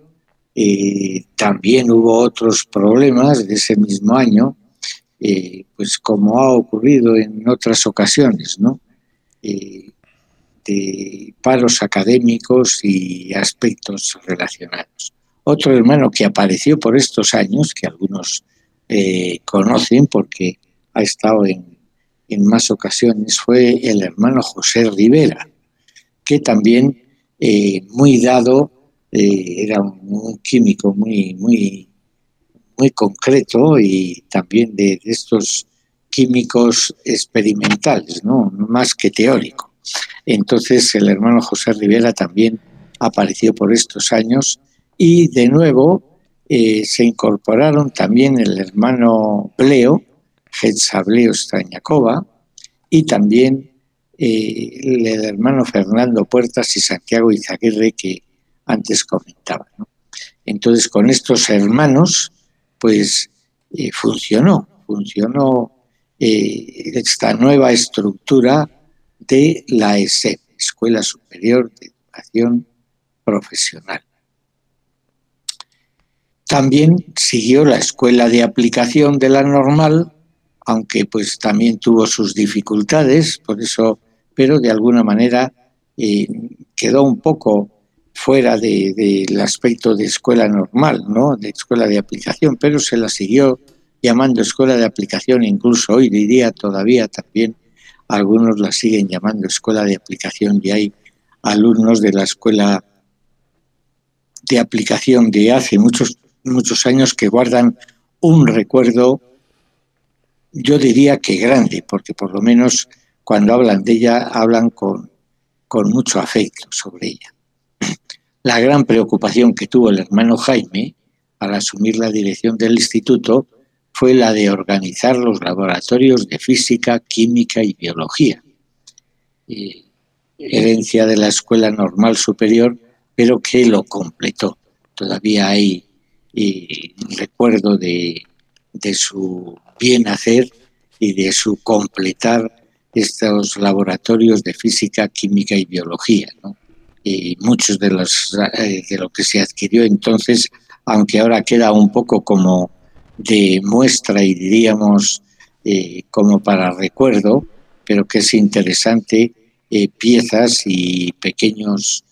eh, también hubo otros problemas de ese mismo año, eh, pues como ha ocurrido en otras ocasiones, ¿no? De paros académicos y aspectos relacionados. Otro hermano que apareció por estos años, que algunos eh, conocen porque ha estado en, más ocasiones, fue el hermano José Rivera, que también eh, muy dado, eh, era un, químico muy, muy, muy concreto y también de, estos químicos experimentales, ¿no? más que teórico. Entonces el hermano José Rivera también apareció por estos años y de nuevo eh, se incorporaron también el hermano Bleo, Getzableo Stañacova, y también eh, el hermano Fernando Puertas y Santiago Izaguirre que antes comentaba. Entonces, con estos hermanos, pues eh, funcionó, funcionó esta nueva estructura de la ESEP, Escuela Superior de Educación Profesional. También siguió la escuela de aplicación de la normal, aunque pues también tuvo sus dificultades, por eso, pero de alguna manera eh, quedó un poco fuera del aspecto de escuela normal, ¿no? de escuela de aplicación, pero se la siguió llamando escuela de aplicación, incluso hoy diría todavía también algunos la siguen llamando escuela de aplicación y hay alumnos de la escuela de aplicación de hace muchos muchos años que guardan un recuerdo, yo diría que grande, porque por lo menos cuando hablan de ella hablan con, con mucho afecto sobre ella. *clears throat* La gran preocupación que tuvo el hermano Jaime al asumir la dirección del instituto fue la de organizar los laboratorios de física, química y biología, eh, herencia de la Escuela Normal Superior, pero que lo completó. Todavía hay y recuerdo de, su bien hacer y de su completar estos laboratorios de física, química y biología. Y muchos de, los, eh, de lo que se adquirió entonces, aunque ahora queda un poco como de muestra y diríamos eh, como para recuerdo, pero que es interesante, eh, piezas y pequeños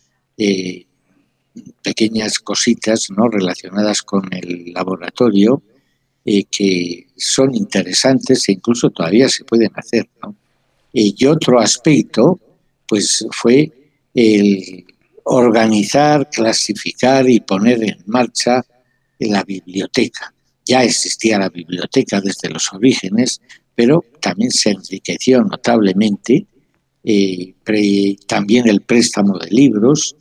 pequeñas cositas ¿no? relacionadas con el laboratorio eh, que son interesantes e incluso todavía se pueden hacer. Y otro aspecto pues fue el organizar, clasificar y poner en marcha la biblioteca. Ya existía la biblioteca desde los orígenes, pero también se enriqueció notablemente eh, también el préstamo de libros,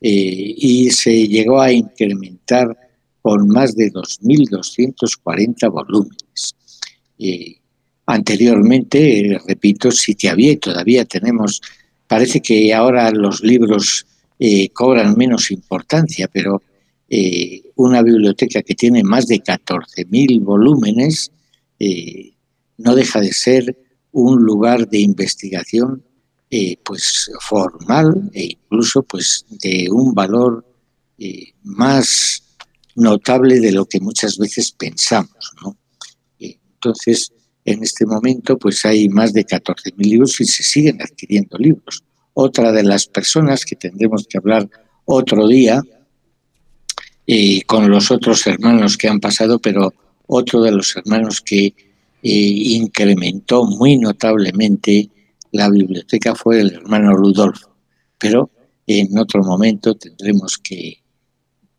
eh, y se llegó a incrementar con más de 2.240 volúmenes. Eh, anteriormente, repito, si te había y todavía tenemos, parece que ahora los libros cobran menos importancia, pero una biblioteca que tiene más de 14.000 volúmenes no deja de ser un lugar de investigación eh, pues formal e incluso pues de un valor eh, más notable de lo que muchas veces pensamos. Eh, entonces, en este momento pues hay más de 14.000 libros y se siguen adquiriendo libros. otra de las personas que tendremos que hablar otro día y con los otros hermanos que han pasado, pero otro de los hermanos que eh, incrementó muy notablemente la biblioteca fue el hermano Rudolfo. Pero en otro momento tendremos que,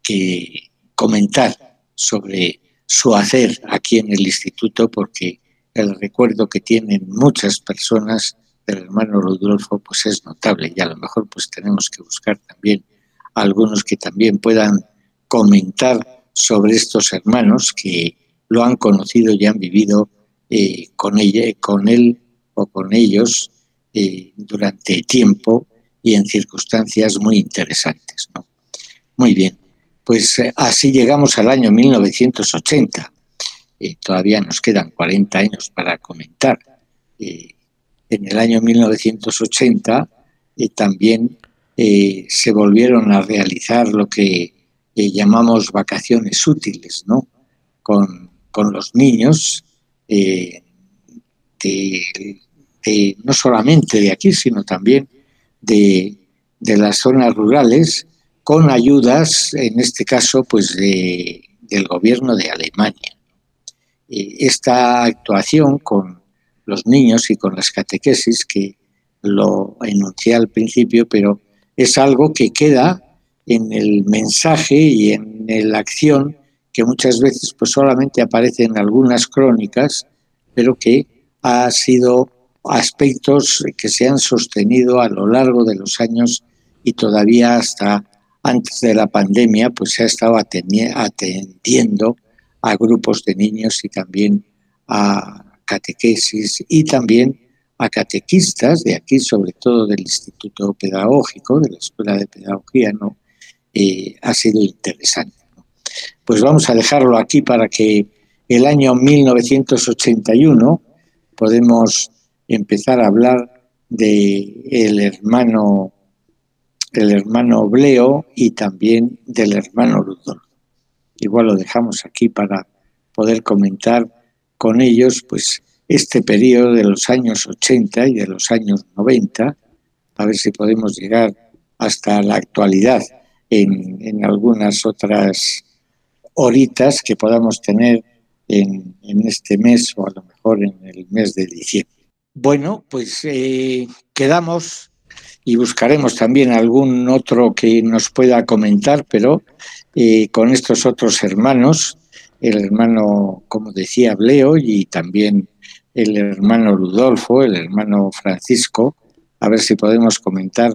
que comentar sobre su hacer aquí en el instituto porque el recuerdo que tienen muchas personas del hermano Rudolfo pues es notable y a lo mejor pues tenemos que buscar también algunos que también puedan comentar sobre estos hermanos que lo han conocido y han vivido eh, con, ella, con él o con ellos eh, durante tiempo y en circunstancias muy interesantes. Muy bien, pues eh, así llegamos al año 1980. todavía nos quedan 40 años para comentar. en el año 1980 también se volvieron a realizar lo que llamamos vacaciones útiles, ¿no? Con, los niños, eh, no solamente de aquí, sino también de, las zonas rurales, con ayudas, en este caso, pues del gobierno de Alemania. esta actuación con los niños y con las catequesis, que lo enuncié al principio, pero es algo que queda en el mensaje y en la acción que muchas veces pues solamente aparece en algunas crónicas, pero que ha sido aspectos que se han sostenido a lo largo de los años y todavía hasta antes de la pandemia pues se ha estado atendiendo a grupos de niños y también a catequesis y también a catequistas de aquí, sobre todo del Instituto Pedagógico, de la Escuela de Pedagogía, ¿no? Ha sido interesante. Pues vamos a dejarlo aquí para que el año 1981 podemos empezar a hablar de el hermano el hermano Bleo y también del hermano Rudolf. Igual lo dejamos aquí para poder comentar con ellos pues este periodo de los años 80 y de los años 90, a ver si podemos llegar hasta la actualidad en, algunas otras horitas que podamos tener en, este mes o a lo mejor en el mes de diciembre. Bueno, pues eh, quedamos y buscaremos también algún otro que nos pueda comentar, pero eh, con estos otros hermanos, el hermano, como decía, Bleo y también el hermano Rudolfo, el hermano Francisco, a ver si podemos comentar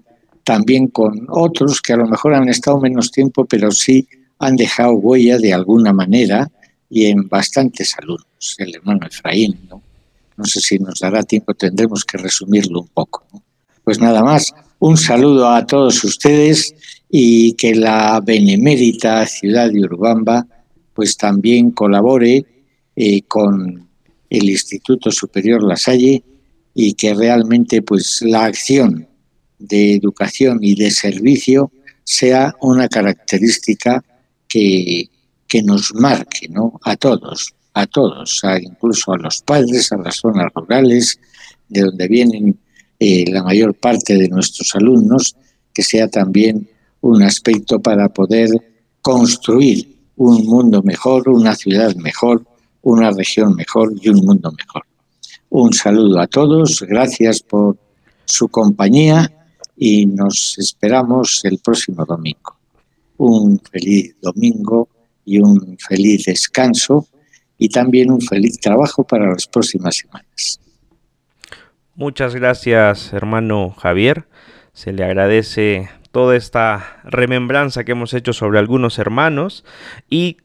también con otros que a lo mejor han estado menos tiempo, pero sí han dejado huella de alguna manera y en bastantes alumnos. El hermano Efraín, ¿no? No sé si nos dará tiempo, tendremos que resumirlo un poco. Pues nada más, un saludo a todos ustedes y que la benemérita ciudad de Urbamba pues también colabore eh, con el Instituto Superior La Salle y que realmente pues la acción de educación y de servicio sea una característica que, que nos marque ¿no? a todos, a todos, incluso a los padres, a las zonas rurales, de donde vienen eh, la mayor parte de nuestros alumnos, que sea también un aspecto para poder construir un mundo mejor, una ciudad mejor, una región mejor y un mundo mejor. Un saludo a todos, gracias por su compañía y nos esperamos el próximo domingo. Un feliz domingo y un feliz descanso y también un feliz trabajo para las próximas semanas. Muchas gracias, hermano Javier. Se le agradece toda esta remembranza que hemos hecho sobre algunos hermanos y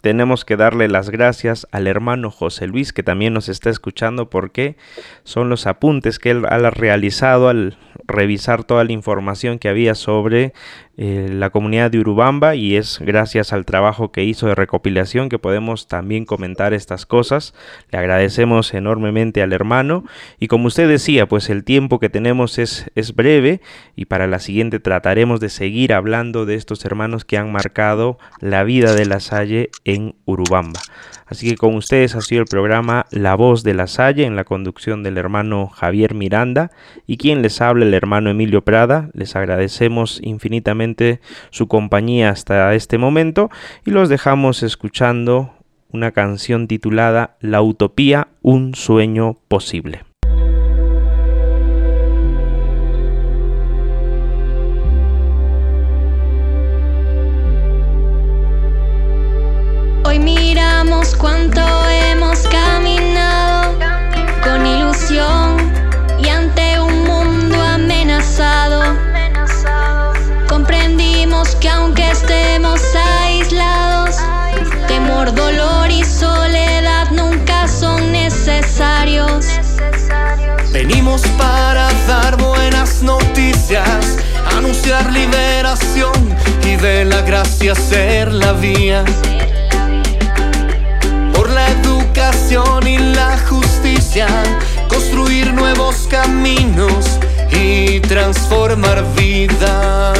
tenemos que darle las gracias al hermano José Luis que también nos está escuchando porque son los apuntes que él ha realizado al revisar toda la información que había sobre eh, la comunidad de Urubamba y es gracias al trabajo que hizo de recopilación que podemos también comentar estas cosas. Le agradecemos enormemente al hermano y como usted decía, pues el tiempo que tenemos es, es breve y para la siguiente trataremos de seguir hablando de estos hermanos que han marcado la vida de la Salle en Urubamba. Así que con ustedes ha sido el programa La Voz de la Salle en la conducción del hermano Javier Miranda y quien les habla el hermano Emilio Prada. Les agradecemos infinitamente su compañía hasta este momento y los dejamos escuchando una canción titulada La Utopía, un sueño posible. Anunciar liberación y de la gracia ser la vía la educación y la justicia, construir nuevos caminos y transformar vidas.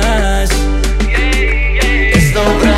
no